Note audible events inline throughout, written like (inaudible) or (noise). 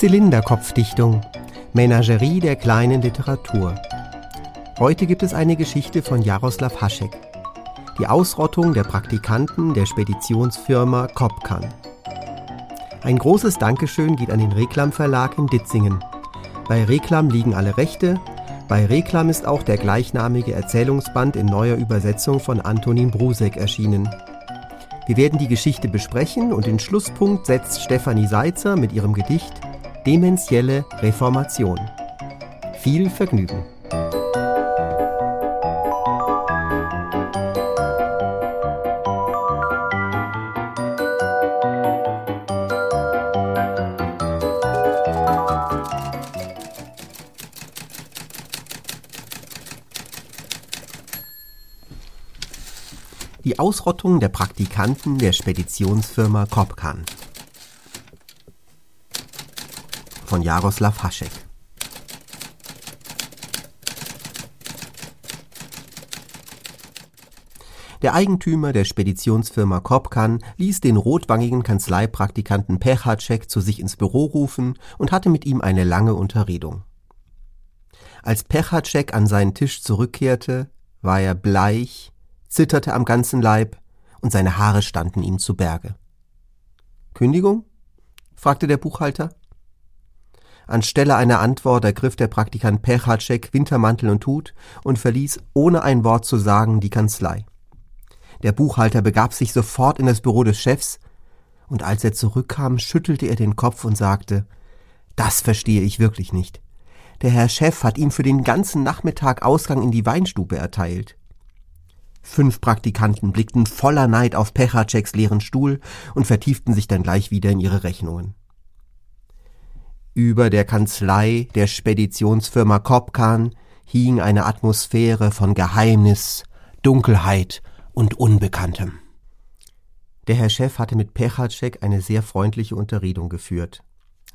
Zylinderkopfdichtung. Menagerie der kleinen Literatur. Heute gibt es eine Geschichte von Jaroslav Haschek. Die Ausrottung der Praktikanten der Speditionsfirma Kopkan. Ein großes Dankeschön geht an den Reklam Verlag in Ditzingen. Bei Reklam liegen alle Rechte. Bei Reklam ist auch der gleichnamige Erzählungsband in neuer Übersetzung von Antonin Brusek erschienen. Wir werden die Geschichte besprechen und den Schlusspunkt setzt Stefanie Seitzer mit ihrem Gedicht Dementielle Reformation. Viel Vergnügen! Die Ausrottung der Praktikanten der Speditionsfirma Kopkan von Jaroslav Haschek Der Eigentümer der Speditionsfirma Kopkan ließ den rotwangigen Kanzleipraktikanten Pechacek zu sich ins Büro rufen und hatte mit ihm eine lange Unterredung. Als Pechacek an seinen Tisch zurückkehrte, war er bleich, zitterte am ganzen Leib und seine Haare standen ihm zu Berge. Kündigung? fragte der Buchhalter. Anstelle einer Antwort ergriff der Praktikant Pechacek Wintermantel und Hut und verließ, ohne ein Wort zu sagen, die Kanzlei. Der Buchhalter begab sich sofort in das Büro des Chefs, und als er zurückkam, schüttelte er den Kopf und sagte Das verstehe ich wirklich nicht. Der Herr Chef hat ihm für den ganzen Nachmittag Ausgang in die Weinstube erteilt. Fünf Praktikanten blickten voller Neid auf Pechaceks leeren Stuhl und vertieften sich dann gleich wieder in ihre Rechnungen. Über der Kanzlei der Speditionsfirma Kopkan hing eine Atmosphäre von Geheimnis, Dunkelheit und Unbekanntem. Der Herr Chef hatte mit Pechacek eine sehr freundliche Unterredung geführt.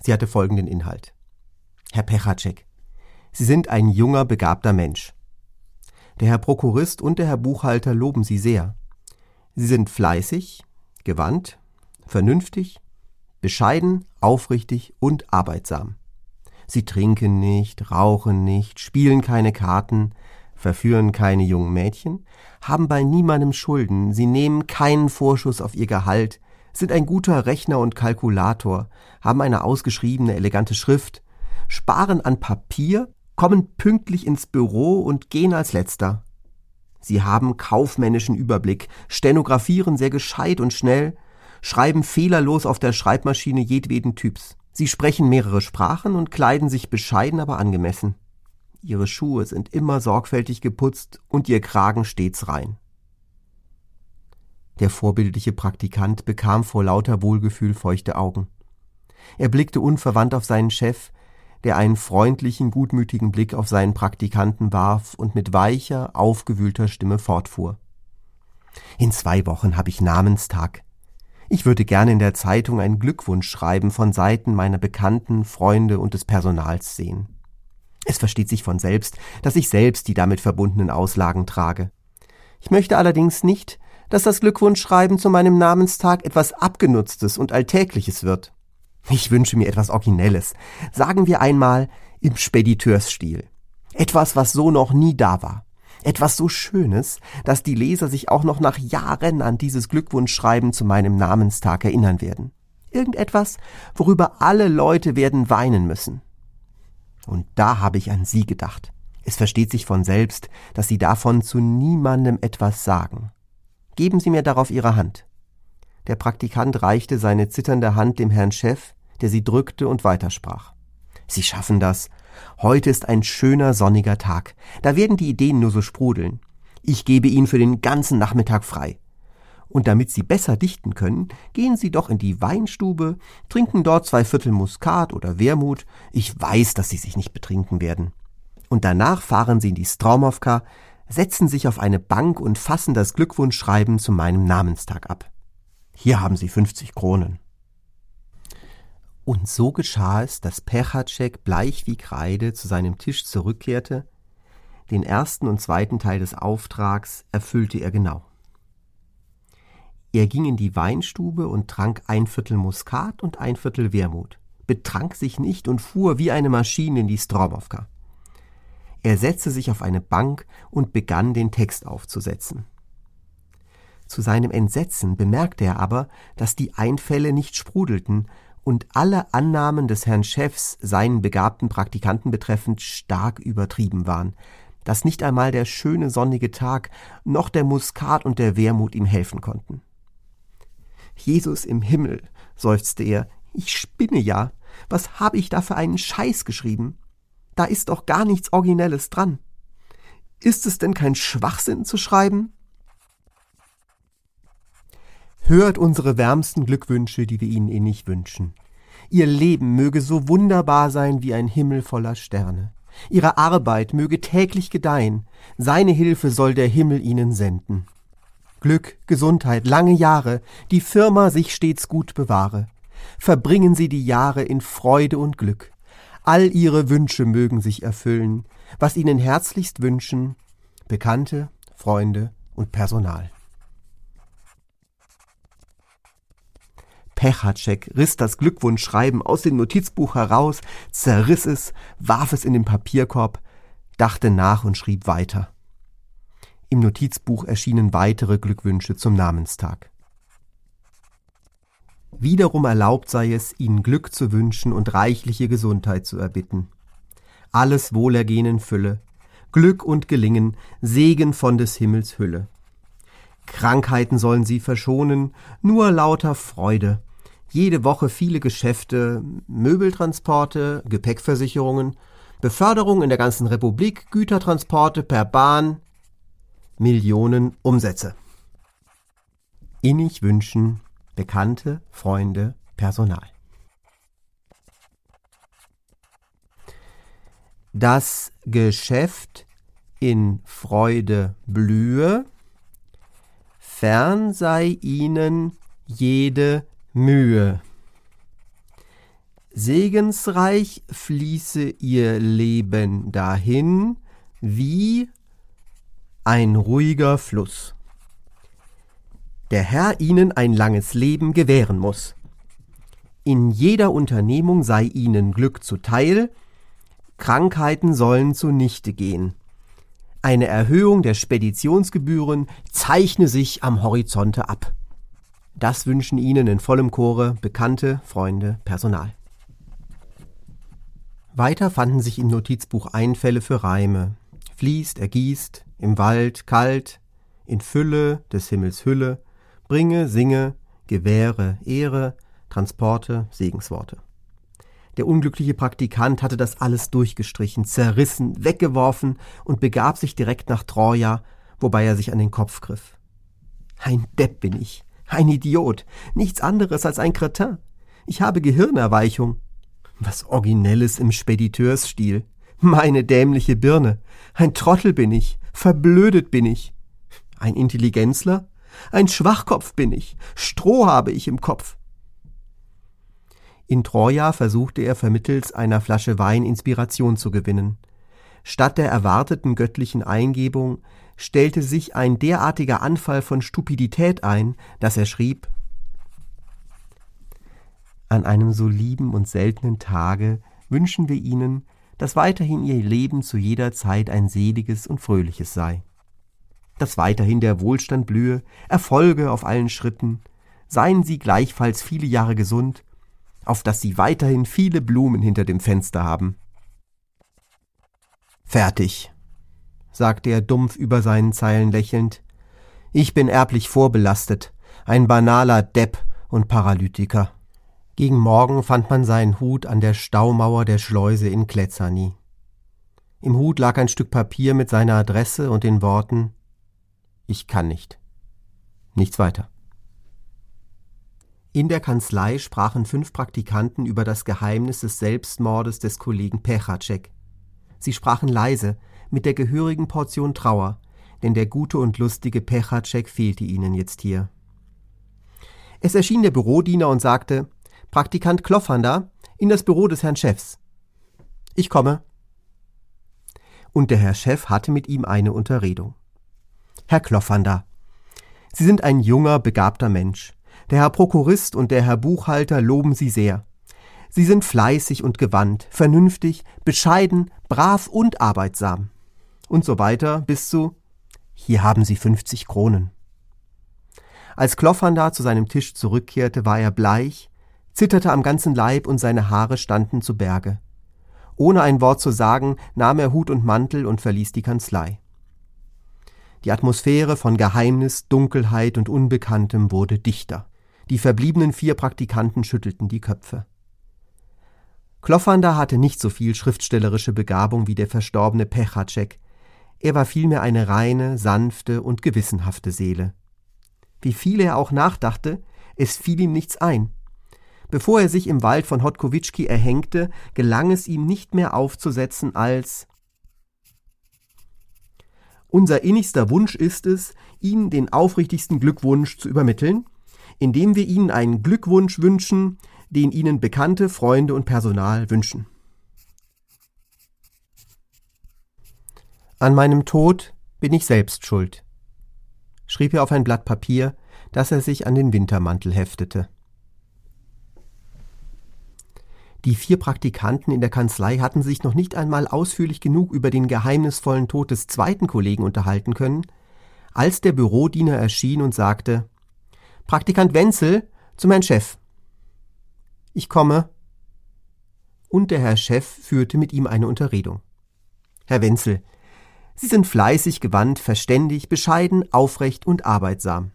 Sie hatte folgenden Inhalt. Herr Pechacek, Sie sind ein junger, begabter Mensch. Der Herr Prokurist und der Herr Buchhalter loben Sie sehr. Sie sind fleißig, gewandt, vernünftig, bescheiden, aufrichtig und arbeitsam. Sie trinken nicht, rauchen nicht, spielen keine Karten, verführen keine jungen Mädchen, haben bei niemandem Schulden, sie nehmen keinen Vorschuss auf ihr Gehalt, sind ein guter Rechner und Kalkulator, haben eine ausgeschriebene elegante Schrift, sparen an Papier kommen pünktlich ins Büro und gehen als letzter. Sie haben kaufmännischen Überblick, stenografieren sehr gescheit und schnell, schreiben fehlerlos auf der Schreibmaschine jedweden Typs. Sie sprechen mehrere Sprachen und kleiden sich bescheiden, aber angemessen. Ihre Schuhe sind immer sorgfältig geputzt und ihr Kragen stets rein. Der vorbildliche Praktikant bekam vor lauter Wohlgefühl feuchte Augen. Er blickte unverwandt auf seinen Chef, der einen freundlichen, gutmütigen Blick auf seinen Praktikanten warf und mit weicher, aufgewühlter Stimme fortfuhr. In zwei Wochen habe ich Namenstag. Ich würde gerne in der Zeitung ein Glückwunschschreiben von Seiten meiner Bekannten, Freunde und des Personals sehen. Es versteht sich von selbst, dass ich selbst die damit verbundenen Auslagen trage. Ich möchte allerdings nicht, dass das Glückwunschschreiben zu meinem Namenstag etwas Abgenutztes und Alltägliches wird. Ich wünsche mir etwas Originelles. Sagen wir einmal im Spediteursstil. Etwas, was so noch nie da war. Etwas so Schönes, dass die Leser sich auch noch nach Jahren an dieses Glückwunschschreiben zu meinem Namenstag erinnern werden. Irgendetwas, worüber alle Leute werden weinen müssen. Und da habe ich an Sie gedacht. Es versteht sich von selbst, dass Sie davon zu niemandem etwas sagen. Geben Sie mir darauf Ihre Hand. Der Praktikant reichte seine zitternde Hand dem Herrn Chef, der sie drückte und weitersprach. Sie schaffen das. Heute ist ein schöner sonniger Tag. Da werden die Ideen nur so sprudeln. Ich gebe Ihnen für den ganzen Nachmittag frei. Und damit Sie besser dichten können, gehen Sie doch in die Weinstube, trinken dort zwei Viertel Muskat oder Wermut. Ich weiß, dass Sie sich nicht betrinken werden. Und danach fahren Sie in die Stromowka, setzen sich auf eine Bank und fassen das Glückwunschschreiben zu meinem Namenstag ab. Hier haben Sie 50 Kronen. Und so geschah es, dass Pechacek bleich wie Kreide zu seinem Tisch zurückkehrte. Den ersten und zweiten Teil des Auftrags erfüllte er genau. Er ging in die Weinstube und trank ein Viertel Muskat und ein Viertel Wermut, betrank sich nicht und fuhr wie eine Maschine in die Stromowka. Er setzte sich auf eine Bank und begann den Text aufzusetzen. Zu seinem Entsetzen bemerkte er aber, dass die Einfälle nicht sprudelten und alle Annahmen des Herrn Chefs seinen begabten Praktikanten betreffend stark übertrieben waren, dass nicht einmal der schöne sonnige Tag noch der Muskat und der Wermut ihm helfen konnten. Jesus im Himmel, seufzte er, ich spinne ja. Was habe ich da für einen Scheiß geschrieben? Da ist doch gar nichts Originelles dran. Ist es denn kein Schwachsinn zu schreiben? Hört unsere wärmsten Glückwünsche, die wir Ihnen innig wünschen. Ihr Leben möge so wunderbar sein wie ein Himmel voller Sterne. Ihre Arbeit möge täglich gedeihen. Seine Hilfe soll der Himmel Ihnen senden. Glück, Gesundheit, lange Jahre, die Firma sich stets gut bewahre. Verbringen Sie die Jahre in Freude und Glück. All Ihre Wünsche mögen sich erfüllen, was Ihnen herzlichst wünschen, Bekannte, Freunde und Personal. Pechacek riss das Glückwunschschreiben aus dem Notizbuch heraus, zerriss es, warf es in den Papierkorb, dachte nach und schrieb weiter. Im Notizbuch erschienen weitere Glückwünsche zum Namenstag. Wiederum erlaubt sei es, ihnen Glück zu wünschen und reichliche Gesundheit zu erbitten. Alles Wohlergehen in Fülle, Glück und Gelingen, Segen von des Himmels Hülle. Krankheiten sollen sie verschonen, nur lauter Freude. Jede Woche viele Geschäfte, Möbeltransporte, Gepäckversicherungen, Beförderung in der ganzen Republik, Gütertransporte per Bahn, Millionen Umsätze. Innig wünschen Bekannte, Freunde, Personal. Das Geschäft in Freude blühe, fern sei ihnen jede Mühe. Segensreich fließe ihr Leben dahin wie ein ruhiger Fluss. Der Herr ihnen ein langes Leben gewähren muss. In jeder Unternehmung sei ihnen Glück zuteil, Krankheiten sollen zunichte gehen. Eine Erhöhung der Speditionsgebühren zeichne sich am Horizonte ab. Das wünschen Ihnen in vollem Chore Bekannte, Freunde, Personal. Weiter fanden sich im Notizbuch Einfälle für Reime. Fließt, ergießt, im Wald kalt, in Fülle des Himmels Hülle, bringe, singe, gewähre, Ehre, Transporte, Segensworte. Der unglückliche Praktikant hatte das alles durchgestrichen, zerrissen, weggeworfen und begab sich direkt nach Troja, wobei er sich an den Kopf griff. Ein Depp bin ich, ein Idiot, nichts anderes als ein Kretin. Ich habe Gehirnerweichung. Was Originelles im Spediteursstil. Meine dämliche Birne. Ein Trottel bin ich, verblödet bin ich. Ein Intelligenzler? Ein Schwachkopf bin ich, Stroh habe ich im Kopf. In Troja versuchte er vermittels einer Flasche Wein Inspiration zu gewinnen. Statt der erwarteten göttlichen Eingebung stellte sich ein derartiger Anfall von Stupidität ein, dass er schrieb An einem so lieben und seltenen Tage wünschen wir Ihnen, dass weiterhin Ihr Leben zu jeder Zeit ein seliges und fröhliches sei. Dass weiterhin der Wohlstand blühe, Erfolge auf allen Schritten, seien Sie gleichfalls viele Jahre gesund, auf dass Sie weiterhin viele Blumen hinter dem Fenster haben. Fertig, sagte er dumpf über seinen Zeilen lächelnd. Ich bin erblich vorbelastet, ein banaler Depp und Paralytiker. Gegen Morgen fand man seinen Hut an der Staumauer der Schleuse in Kletzani. Im Hut lag ein Stück Papier mit seiner Adresse und den Worten Ich kann nicht. Nichts weiter. In der Kanzlei sprachen fünf Praktikanten über das Geheimnis des Selbstmordes des Kollegen Pechacek. Sie sprachen leise, mit der gehörigen Portion Trauer, denn der gute und lustige Pechacek fehlte ihnen jetzt hier. Es erschien der Bürodiener und sagte, Praktikant Kloffander, in das Büro des Herrn Chefs. Ich komme. Und der Herr Chef hatte mit ihm eine Unterredung. Herr Kloffander, Sie sind ein junger, begabter Mensch. Der Herr Prokurist und der Herr Buchhalter loben Sie sehr. Sie sind fleißig und gewandt, vernünftig, bescheiden, brav und arbeitsam. Und so weiter bis zu Hier haben Sie 50 Kronen. Als Kloffernder zu seinem Tisch zurückkehrte, war er bleich, zitterte am ganzen Leib und seine Haare standen zu Berge. Ohne ein Wort zu sagen, nahm er Hut und Mantel und verließ die Kanzlei. Die Atmosphäre von Geheimnis, Dunkelheit und Unbekanntem wurde dichter. Die verbliebenen vier Praktikanten schüttelten die Köpfe. Kloffernder hatte nicht so viel schriftstellerische Begabung wie der verstorbene Pechacek. Er war vielmehr eine reine, sanfte und gewissenhafte Seele. Wie viel er auch nachdachte, es fiel ihm nichts ein. Bevor er sich im Wald von Hodkowitschki erhängte, gelang es ihm nicht mehr aufzusetzen als unser innigster Wunsch ist es, Ihnen den aufrichtigsten Glückwunsch zu übermitteln, indem wir Ihnen einen Glückwunsch wünschen, den Ihnen Bekannte, Freunde und Personal wünschen. An meinem Tod bin ich selbst schuld, schrieb er auf ein Blatt Papier, das er sich an den Wintermantel heftete. Die vier Praktikanten in der Kanzlei hatten sich noch nicht einmal ausführlich genug über den geheimnisvollen Tod des zweiten Kollegen unterhalten können, als der Bürodiener erschien und sagte Praktikant Wenzel zum Herrn Chef. Ich komme. Und der Herr Chef führte mit ihm eine Unterredung. Herr Wenzel, Sie sind fleißig, gewandt, verständig, bescheiden, aufrecht und arbeitsam.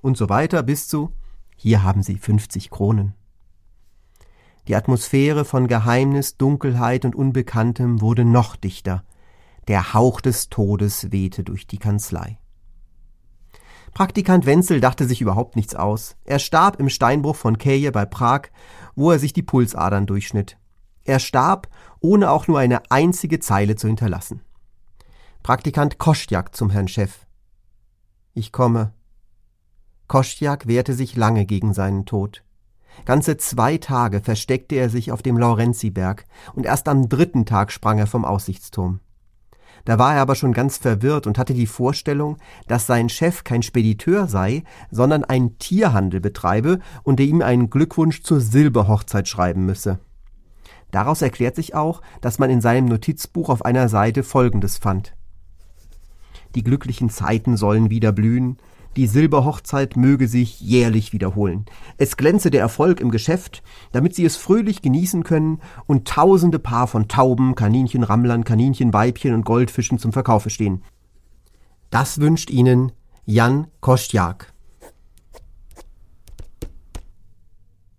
Und so weiter bis zu Hier haben Sie 50 Kronen. Die Atmosphäre von Geheimnis, Dunkelheit und Unbekanntem wurde noch dichter. Der Hauch des Todes wehte durch die Kanzlei. Praktikant Wenzel dachte sich überhaupt nichts aus. Er starb im Steinbruch von Keje bei Prag, wo er sich die Pulsadern durchschnitt. Er starb, ohne auch nur eine einzige Zeile zu hinterlassen. Praktikant Kostjak zum Herrn Chef. Ich komme. Kostjak wehrte sich lange gegen seinen Tod. Ganze zwei Tage versteckte er sich auf dem Laurenziberg und erst am dritten Tag sprang er vom Aussichtsturm. Da war er aber schon ganz verwirrt und hatte die Vorstellung, dass sein Chef kein Spediteur sei, sondern einen Tierhandel betreibe und er ihm einen Glückwunsch zur Silberhochzeit schreiben müsse. Daraus erklärt sich auch, dass man in seinem Notizbuch auf einer Seite Folgendes fand. Die glücklichen Zeiten sollen wieder blühen, die Silberhochzeit möge sich jährlich wiederholen. Es glänze der Erfolg im Geschäft, damit sie es fröhlich genießen können und tausende Paar von Tauben, Kaninchenrammlern, Kaninchenweibchen und Goldfischen zum Verkaufe stehen. Das wünscht Ihnen Jan Kostjak.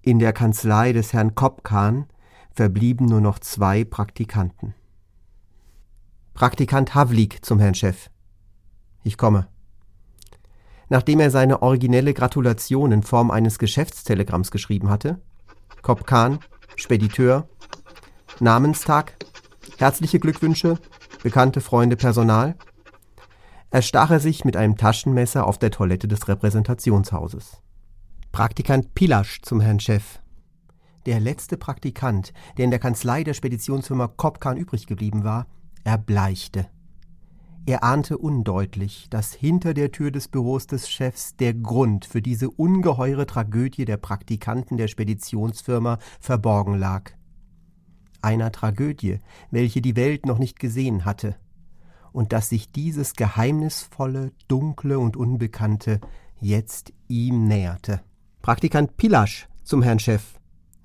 In der Kanzlei des Herrn Kopkan verblieben nur noch zwei Praktikanten. Praktikant Havlik zum Herrn Chef. Ich komme nachdem er seine originelle Gratulation in Form eines Geschäftstelegramms geschrieben hatte. Kopkan, Spediteur, Namenstag, herzliche Glückwünsche, bekannte Freunde, Personal, erstach er sich mit einem Taschenmesser auf der Toilette des Repräsentationshauses. Praktikant Pilasch zum Herrn Chef. Der letzte Praktikant, der in der Kanzlei der Speditionsfirma Kopkan übrig geblieben war, erbleichte. Er ahnte undeutlich, dass hinter der Tür des Büros des Chefs der Grund für diese ungeheure Tragödie der Praktikanten der Speditionsfirma verborgen lag. Einer Tragödie, welche die Welt noch nicht gesehen hatte, und dass sich dieses geheimnisvolle, dunkle und unbekannte jetzt ihm näherte. Praktikant Pilasch zum Herrn Chef,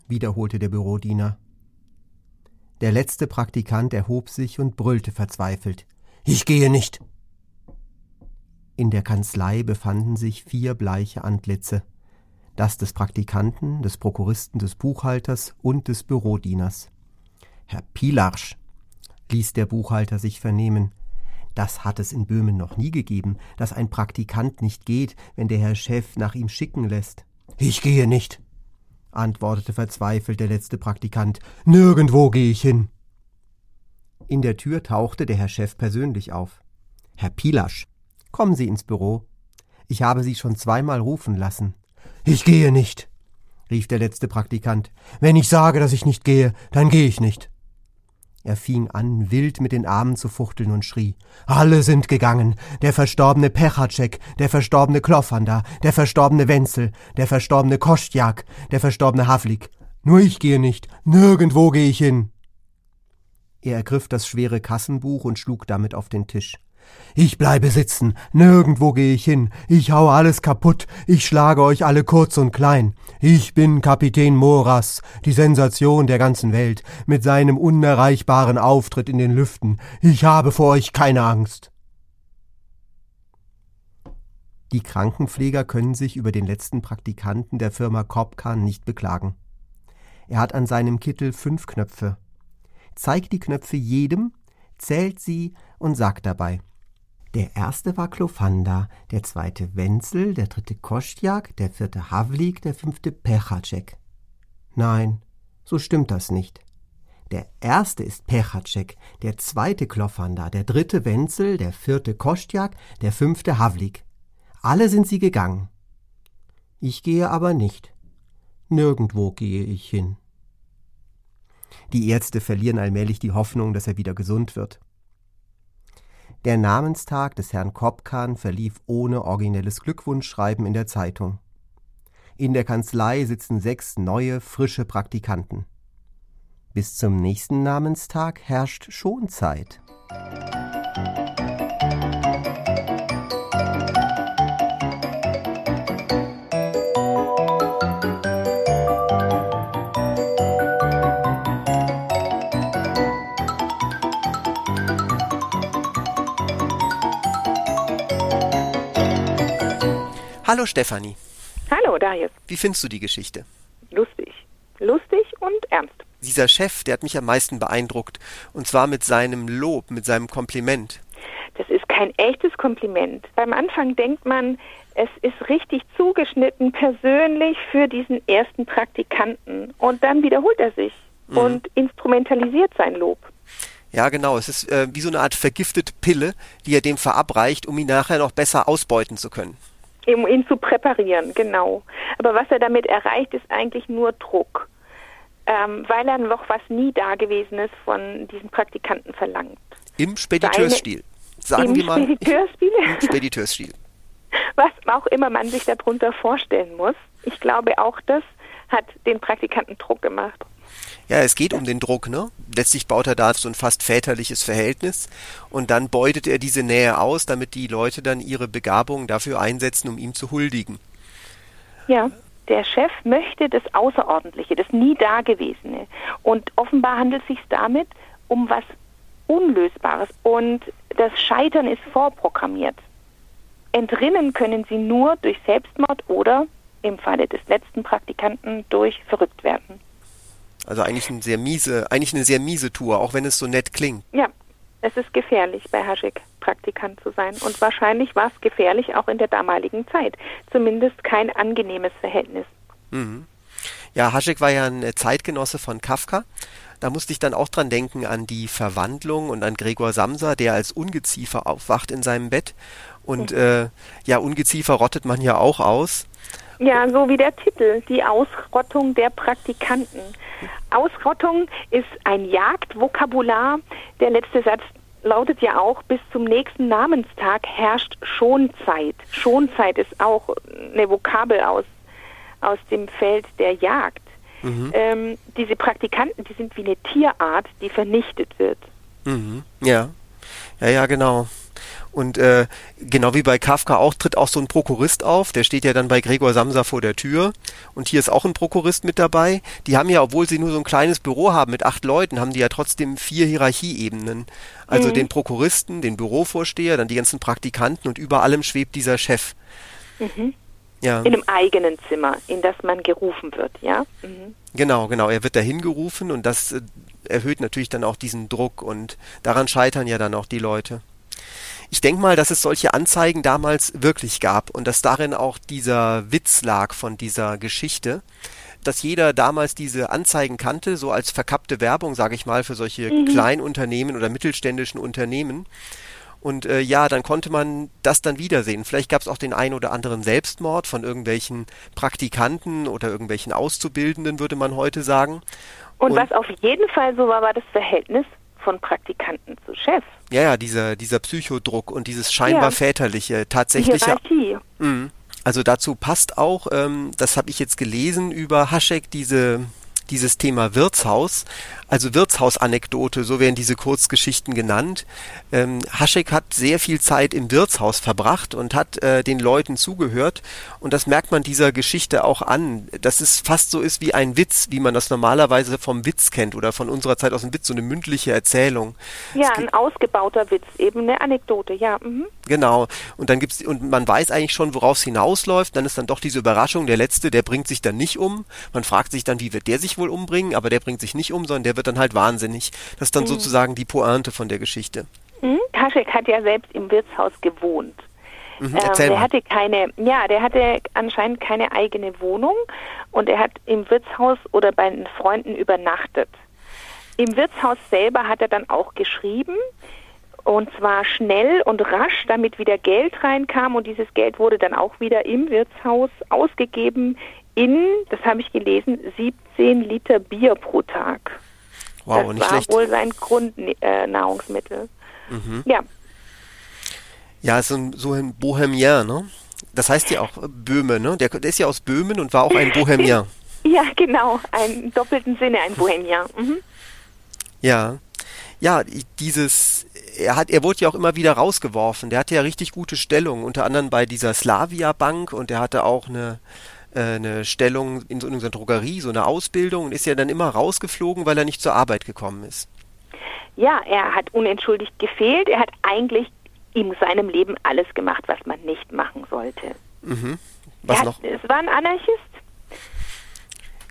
wiederholte der Bürodiener. Der letzte Praktikant erhob sich und brüllte verzweifelt. Ich gehe nicht. In der Kanzlei befanden sich vier bleiche Antlitze, das des Praktikanten, des Prokuristen, des Buchhalters und des Bürodieners. Herr Pilarsch, ließ der Buchhalter sich vernehmen, das hat es in Böhmen noch nie gegeben, dass ein Praktikant nicht geht, wenn der Herr Chef nach ihm schicken lässt. Ich gehe nicht, antwortete verzweifelt der letzte Praktikant. Nirgendwo gehe ich hin. In der Tür tauchte der Herr Chef persönlich auf. Herr Pilasch, kommen Sie ins Büro. Ich habe Sie schon zweimal rufen lassen. Ich gehe nicht, rief der letzte Praktikant. Wenn ich sage, dass ich nicht gehe, dann gehe ich nicht. Er fing an, wild mit den Armen zu fuchteln und schrie. Alle sind gegangen. Der verstorbene Pechacek, der verstorbene Kloffanda, der verstorbene Wenzel, der verstorbene Kostjak, der verstorbene Havlik. Nur ich gehe nicht. Nirgendwo gehe ich hin. Er ergriff das schwere Kassenbuch und schlug damit auf den Tisch. Ich bleibe sitzen, nirgendwo gehe ich hin, ich haue alles kaputt, ich schlage euch alle kurz und klein. Ich bin Kapitän Moras, die Sensation der ganzen Welt, mit seinem unerreichbaren Auftritt in den Lüften. Ich habe vor euch keine Angst. Die Krankenpfleger können sich über den letzten Praktikanten der Firma Kopkan nicht beklagen. Er hat an seinem Kittel fünf Knöpfe. Zeigt die Knöpfe jedem, zählt sie und sagt dabei der erste war Klofanda, der zweite Wenzel, der dritte Kostjak, der vierte Havlik, der fünfte Pechacek. Nein, so stimmt das nicht. Der erste ist Pechacek, der zweite Klofanda, der dritte Wenzel, der vierte Kostjak, der fünfte Havlik. Alle sind sie gegangen. Ich gehe aber nicht. Nirgendwo gehe ich hin. Die Ärzte verlieren allmählich die Hoffnung, dass er wieder gesund wird. Der Namenstag des Herrn Kopkan verlief ohne originelles Glückwunschschreiben in der Zeitung. In der Kanzlei sitzen sechs neue, frische Praktikanten. Bis zum nächsten Namenstag herrscht Schonzeit. Hallo Stefanie. Hallo Darius. Wie findest du die Geschichte? Lustig. Lustig und ernst. Dieser Chef, der hat mich am meisten beeindruckt. Und zwar mit seinem Lob, mit seinem Kompliment. Das ist kein echtes Kompliment. Beim Anfang denkt man, es ist richtig zugeschnitten, persönlich für diesen ersten Praktikanten. Und dann wiederholt er sich mhm. und instrumentalisiert sein Lob. Ja, genau. Es ist äh, wie so eine Art vergiftete Pille, die er dem verabreicht, um ihn nachher noch besser ausbeuten zu können um ihn zu präparieren, genau. Aber was er damit erreicht, ist eigentlich nur Druck, ähm, weil er noch was nie Dagewesenes von diesen Praktikanten verlangt. Im Spediteurstil. Sagen wir mal. Spediteurstil? Im Spediteurstil. (laughs) Was auch immer man sich darunter vorstellen muss. Ich glaube, auch das hat den Praktikanten Druck gemacht. Ja, es geht um den Druck, ne? Letztlich baut er da so ein fast väterliches Verhältnis und dann beutet er diese Nähe aus, damit die Leute dann ihre Begabung dafür einsetzen, um ihm zu huldigen. Ja, der Chef möchte das Außerordentliche, das Nie Dagewesene. Und offenbar handelt es sich damit um was Unlösbares und das Scheitern ist vorprogrammiert. Entrinnen können sie nur durch Selbstmord oder im Falle des letzten Praktikanten durch Verrücktwerden. Also eigentlich eine sehr miese, eigentlich eine sehr miese Tour, auch wenn es so nett klingt. Ja, es ist gefährlich, bei Haschek Praktikant zu sein. Und wahrscheinlich war es gefährlich auch in der damaligen Zeit. Zumindest kein angenehmes Verhältnis. Mhm. Ja, Haschek war ja ein Zeitgenosse von Kafka. Da musste ich dann auch dran denken an die Verwandlung und an Gregor Samsa, der als Ungeziefer aufwacht in seinem Bett. Und äh, ja, Ungeziefer rottet man ja auch aus. Ja, so wie der Titel, die Ausrottung der Praktikanten. Ausrottung ist ein Jagdvokabular. Der letzte Satz lautet ja auch, bis zum nächsten Namenstag herrscht Schonzeit. Schonzeit ist auch eine Vokabel aus, aus dem Feld der Jagd. Mhm. Ähm, diese Praktikanten, die sind wie eine Tierart, die vernichtet wird. Mhm. Ja, ja, ja, genau. Und äh, genau wie bei Kafka auch tritt auch so ein Prokurist auf, der steht ja dann bei Gregor Samsa vor der Tür. Und hier ist auch ein Prokurist mit dabei. Die haben ja, obwohl sie nur so ein kleines Büro haben mit acht Leuten, haben die ja trotzdem vier Hierarchieebenen. Also mhm. den Prokuristen, den Bürovorsteher, dann die ganzen Praktikanten und über allem schwebt dieser Chef. Mhm. Ja. In einem eigenen Zimmer, in das man gerufen wird, ja? Mhm. Genau, genau. Er wird dahin gerufen und das äh, erhöht natürlich dann auch diesen Druck und daran scheitern ja dann auch die Leute. Ich denke mal, dass es solche Anzeigen damals wirklich gab und dass darin auch dieser Witz lag von dieser Geschichte, dass jeder damals diese Anzeigen kannte, so als verkappte Werbung, sage ich mal, für solche mhm. Kleinunternehmen oder mittelständischen Unternehmen. Und äh, ja, dann konnte man das dann wiedersehen. Vielleicht gab es auch den ein oder anderen Selbstmord von irgendwelchen Praktikanten oder irgendwelchen Auszubildenden, würde man heute sagen. Und, und was auf jeden Fall so war, war das Verhältnis von Praktikanten zu Chef. Ja, ja, dieser, dieser Psychodruck und dieses scheinbar ja. väterliche, tatsächliche. Hierarchie. Mh, also dazu passt auch, ähm, das habe ich jetzt gelesen über Haschek, diese dieses Thema Wirtshaus, also Wirtshausanekdote, so werden diese Kurzgeschichten genannt. Ähm, Haschek hat sehr viel Zeit im Wirtshaus verbracht und hat äh, den Leuten zugehört und das merkt man dieser Geschichte auch an, dass es fast so ist wie ein Witz, wie man das normalerweise vom Witz kennt oder von unserer Zeit aus dem Witz, so eine mündliche Erzählung. Ja, ein ausgebauter Witz, eben eine Anekdote, ja. Mhm. Genau. Und dann gibt's und man weiß eigentlich schon, worauf es hinausläuft. Dann ist dann doch diese Überraschung. Der letzte, der bringt sich dann nicht um. Man fragt sich dann, wie wird der sich wohl umbringen? Aber der bringt sich nicht um, sondern der wird dann halt wahnsinnig. Das ist dann mhm. sozusagen die Pointe von der Geschichte. Mhm. Kaschek hat ja selbst im Wirtshaus gewohnt. Mhm, ähm, der mal. hatte keine, ja, der hatte anscheinend keine eigene Wohnung und er hat im Wirtshaus oder bei den Freunden übernachtet. Im Wirtshaus selber hat er dann auch geschrieben und zwar schnell und rasch, damit wieder Geld reinkam und dieses Geld wurde dann auch wieder im Wirtshaus ausgegeben in, das habe ich gelesen, 17 Liter Bier pro Tag. Wow, das nicht war schlecht. wohl sein Grundnahrungsmittel. Äh, mhm. Ja. Ja, so ein, so ein Bohemien, ne? Das heißt ja auch Böhme, ne? Der, der ist ja aus Böhmen und war auch ein Bohemien. (laughs) ja, genau, im doppelten Sinne ein Bohemien. Mhm. Ja. Ja, dieses, er hat, er wurde ja auch immer wieder rausgeworfen. Der hatte ja richtig gute Stellung, unter anderem bei dieser Slavia Bank und er hatte auch eine, äh, eine Stellung in so einer Drogerie, so eine Ausbildung und ist ja dann immer rausgeflogen, weil er nicht zur Arbeit gekommen ist. Ja, er hat unentschuldigt gefehlt. Er hat eigentlich in seinem Leben alles gemacht, was man nicht machen sollte. Mhm. Was hat, noch? Es war ein Anarchist.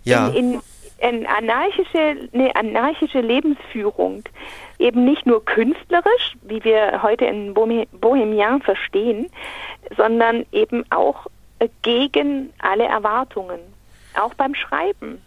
Ja. In, in, in anarchische, eine anarchische Lebensführung. Eben nicht nur künstlerisch, wie wir heute in Bohemian verstehen, sondern eben auch gegen alle Erwartungen, auch beim Schreiben.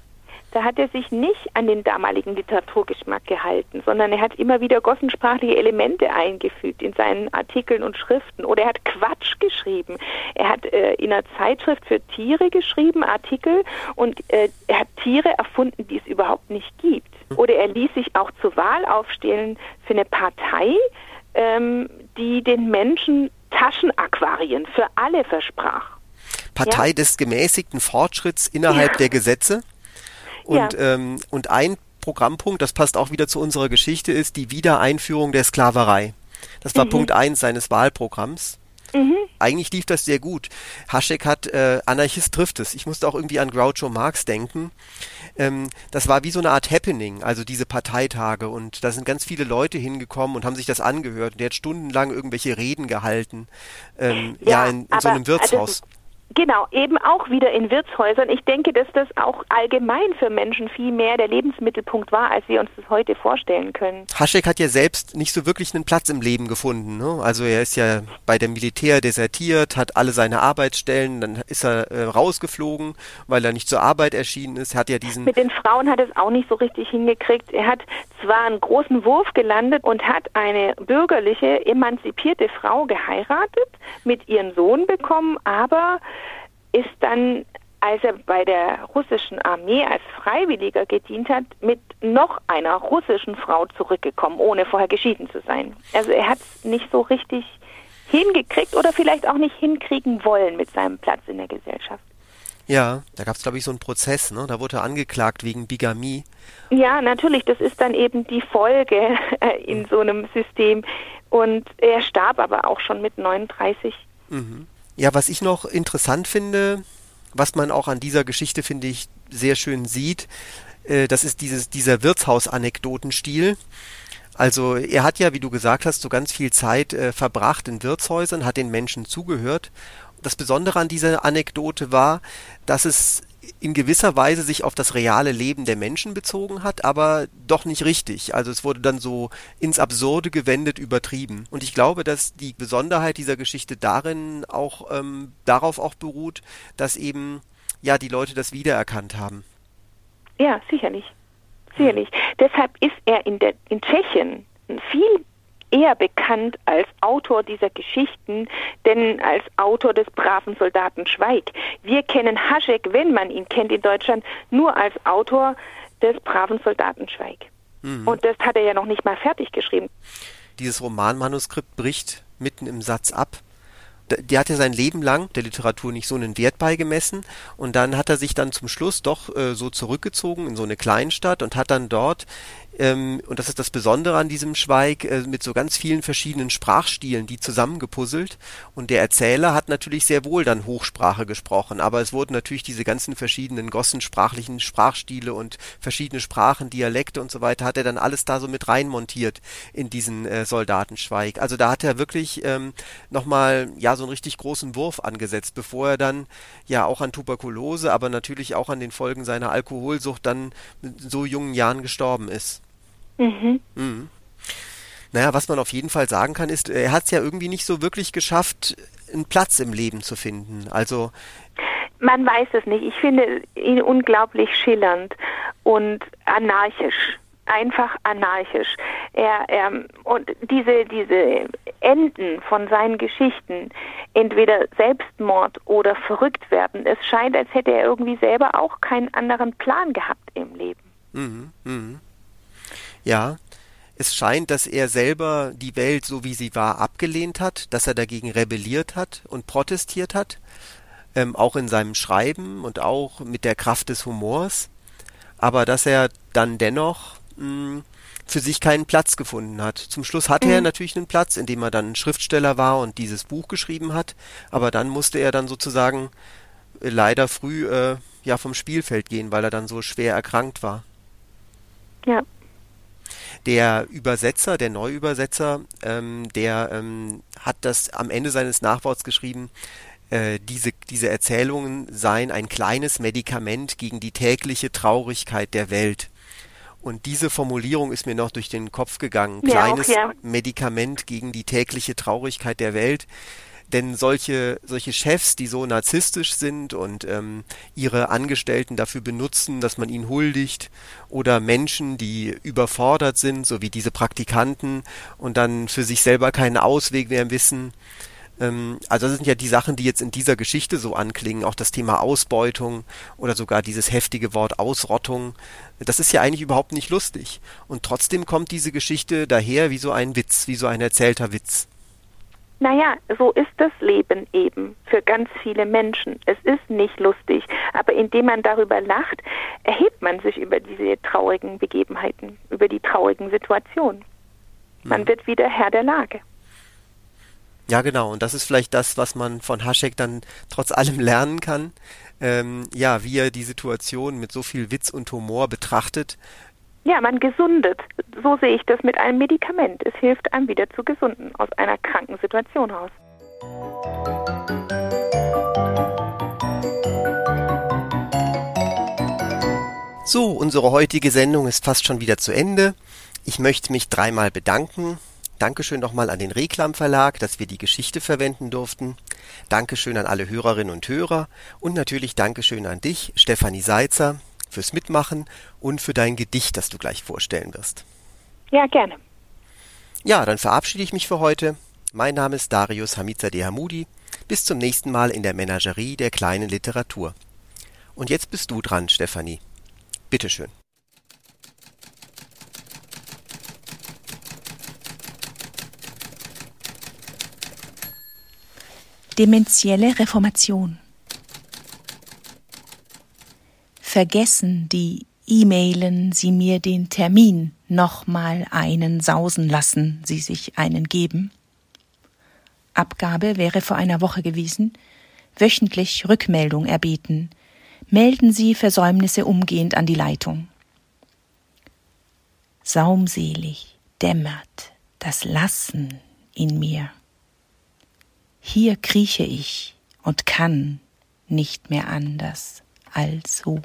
Da hat er sich nicht an den damaligen Literaturgeschmack gehalten, sondern er hat immer wieder gossensprachliche Elemente eingefügt in seinen Artikeln und Schriften. Oder er hat Quatsch geschrieben. Er hat äh, in einer Zeitschrift für Tiere geschrieben, Artikel, und äh, er hat Tiere erfunden, die es überhaupt nicht gibt. Oder er ließ sich auch zur Wahl aufstellen für eine Partei, ähm, die den Menschen Taschenaquarien für alle versprach. Partei ja. des gemäßigten Fortschritts innerhalb ja. der Gesetze. Und, ja. ähm, und ein Programmpunkt, das passt auch wieder zu unserer Geschichte, ist die Wiedereinführung der Sklaverei. Das war mhm. Punkt eins seines Wahlprogramms. Mhm. Eigentlich lief das sehr gut. Haschek hat äh, Anarchist trifft es. Ich musste auch irgendwie an Groucho Marx denken. Ähm, das war wie so eine Art Happening, also diese Parteitage. Und da sind ganz viele Leute hingekommen und haben sich das angehört. Und der hat stundenlang irgendwelche Reden gehalten. Ähm, ja, ja, in, in so einem Wirtshaus. Also, Genau, eben auch wieder in Wirtshäusern. Ich denke, dass das auch allgemein für Menschen viel mehr der Lebensmittelpunkt war, als wir uns das heute vorstellen können. Haschek hat ja selbst nicht so wirklich einen Platz im Leben gefunden. Ne? Also er ist ja bei dem Militär desertiert, hat alle seine Arbeitsstellen, dann ist er äh, rausgeflogen, weil er nicht zur Arbeit erschienen ist. Hat ja diesen Mit den Frauen hat es auch nicht so richtig hingekriegt. Er hat zwar einen großen Wurf gelandet und hat eine bürgerliche, emanzipierte Frau geheiratet, mit ihren Sohn bekommen, aber ist dann, als er bei der russischen Armee als Freiwilliger gedient hat, mit noch einer russischen Frau zurückgekommen, ohne vorher geschieden zu sein. Also er hat es nicht so richtig hingekriegt oder vielleicht auch nicht hinkriegen wollen mit seinem Platz in der Gesellschaft. Ja, da gab es, glaube ich, so einen Prozess, ne? Da wurde er angeklagt wegen Bigamie. Ja, natürlich, das ist dann eben die Folge äh, in so einem System. Und er starb aber auch schon mit 39. Mhm. Ja, was ich noch interessant finde, was man auch an dieser Geschichte, finde ich, sehr schön sieht, äh, das ist dieses, dieser Wirtshaus-Anekdotenstil. Also er hat ja, wie du gesagt hast, so ganz viel Zeit äh, verbracht in Wirtshäusern, hat den Menschen zugehört. Das Besondere an dieser Anekdote war, dass es in gewisser Weise sich auf das reale Leben der Menschen bezogen hat, aber doch nicht richtig. Also es wurde dann so ins Absurde gewendet, übertrieben. Und ich glaube, dass die Besonderheit dieser Geschichte darin auch ähm, darauf auch beruht, dass eben ja die Leute das wiedererkannt haben. Ja, sicherlich. Sicherlich. Deshalb ist er in, der, in Tschechien viel eher bekannt als Autor dieser Geschichten, denn als Autor des braven Soldaten Schweig. Wir kennen Haschek, wenn man ihn kennt in Deutschland, nur als Autor des braven Soldaten Schweig. Mhm. Und das hat er ja noch nicht mal fertig geschrieben. Dieses Romanmanuskript bricht mitten im Satz ab die hat ja sein Leben lang der Literatur nicht so einen Wert beigemessen und dann hat er sich dann zum Schluss doch äh, so zurückgezogen in so eine Kleinstadt und hat dann dort ähm, und das ist das Besondere an diesem Schweig, äh, mit so ganz vielen verschiedenen Sprachstilen, die zusammengepuzzelt. Und der Erzähler hat natürlich sehr wohl dann Hochsprache gesprochen, aber es wurden natürlich diese ganzen verschiedenen gossensprachlichen Sprachstile und verschiedene Sprachen, Dialekte und so weiter, hat er dann alles da so mit reinmontiert in diesen äh, Soldatenschweig. Also da hat er wirklich ähm, nochmal ja so einen richtig großen Wurf angesetzt, bevor er dann ja auch an Tuberkulose, aber natürlich auch an den Folgen seiner Alkoholsucht dann in so jungen Jahren gestorben ist. Mhm. Mhm. Naja, was man auf jeden Fall sagen kann, ist, er hat es ja irgendwie nicht so wirklich geschafft, einen Platz im Leben zu finden. Also man weiß es nicht. Ich finde ihn unglaublich schillernd und anarchisch. Einfach anarchisch. Er, er, und diese, diese Enden von seinen Geschichten, entweder Selbstmord oder verrückt werden, es scheint, als hätte er irgendwie selber auch keinen anderen Plan gehabt im Leben. Mhm, mh. Ja, es scheint, dass er selber die Welt, so wie sie war, abgelehnt hat, dass er dagegen rebelliert hat und protestiert hat, ähm, auch in seinem Schreiben und auch mit der Kraft des Humors, aber dass er dann dennoch mh, hm, für sich keinen Platz gefunden hat. Zum Schluss hatte mhm. er natürlich einen Platz, indem er dann Schriftsteller war und dieses Buch geschrieben hat, aber dann musste er dann sozusagen äh, leider früh äh, ja vom Spielfeld gehen, weil er dann so schwer erkrankt war. Ja. Der Übersetzer, der Neuübersetzer, ähm, der ähm, hat das am Ende seines Nachworts geschrieben, äh, diese, diese Erzählungen seien ein kleines Medikament gegen die tägliche Traurigkeit der Welt. Und diese Formulierung ist mir noch durch den Kopf gegangen. Kleines auch, ja. Medikament gegen die tägliche Traurigkeit der Welt. Denn solche, solche Chefs, die so narzisstisch sind und ähm, ihre Angestellten dafür benutzen, dass man ihnen huldigt, oder Menschen, die überfordert sind, so wie diese Praktikanten, und dann für sich selber keinen Ausweg mehr wissen, ähm, also das sind ja die Sachen, die jetzt in dieser Geschichte so anklingen, auch das Thema Ausbeutung oder sogar dieses heftige Wort Ausrottung. Das ist ja eigentlich überhaupt nicht lustig. Und trotzdem kommt diese Geschichte daher wie so ein Witz, wie so ein erzählter Witz. Naja, so ist das Leben eben für ganz viele Menschen. Es ist nicht lustig, aber indem man darüber lacht, erhebt man sich über diese traurigen Begebenheiten, über die traurigen Situationen. Man hm. wird wieder Herr der Lage. Ja, genau. Und das ist vielleicht das, was man von Haschek dann trotz allem lernen kann. Ähm, ja, wie er die Situation mit so viel Witz und Humor betrachtet, ja, man gesundet. So sehe ich das mit einem Medikament. Es hilft einem wieder zu gesunden aus einer kranken Situation raus. So, unsere heutige Sendung ist fast schon wieder zu Ende. Ich möchte mich dreimal bedanken. Dankeschön nochmal an den Reklam Verlag, dass wir die Geschichte verwenden durften. Dankeschön an alle Hörerinnen und Hörer und natürlich Dankeschön an dich, Stefanie Seitzer, fürs Mitmachen und für dein Gedicht, das du gleich vorstellen wirst. Ja, gerne. Ja, dann verabschiede ich mich für heute. Mein Name ist Darius Hamizadeh Hamudi. Bis zum nächsten Mal in der Menagerie der kleinen Literatur. Und jetzt bist du dran, Stefanie. Bitteschön. Dementielle Reformation Vergessen die E-Mailen Sie mir den Termin, nochmal einen sausen lassen, Sie sich einen geben. Abgabe wäre vor einer Woche gewesen, wöchentlich Rückmeldung erbeten. Melden Sie Versäumnisse umgehend an die Leitung. Saumselig dämmert das Lassen in mir. Hier krieche ich und kann nicht mehr anders als so.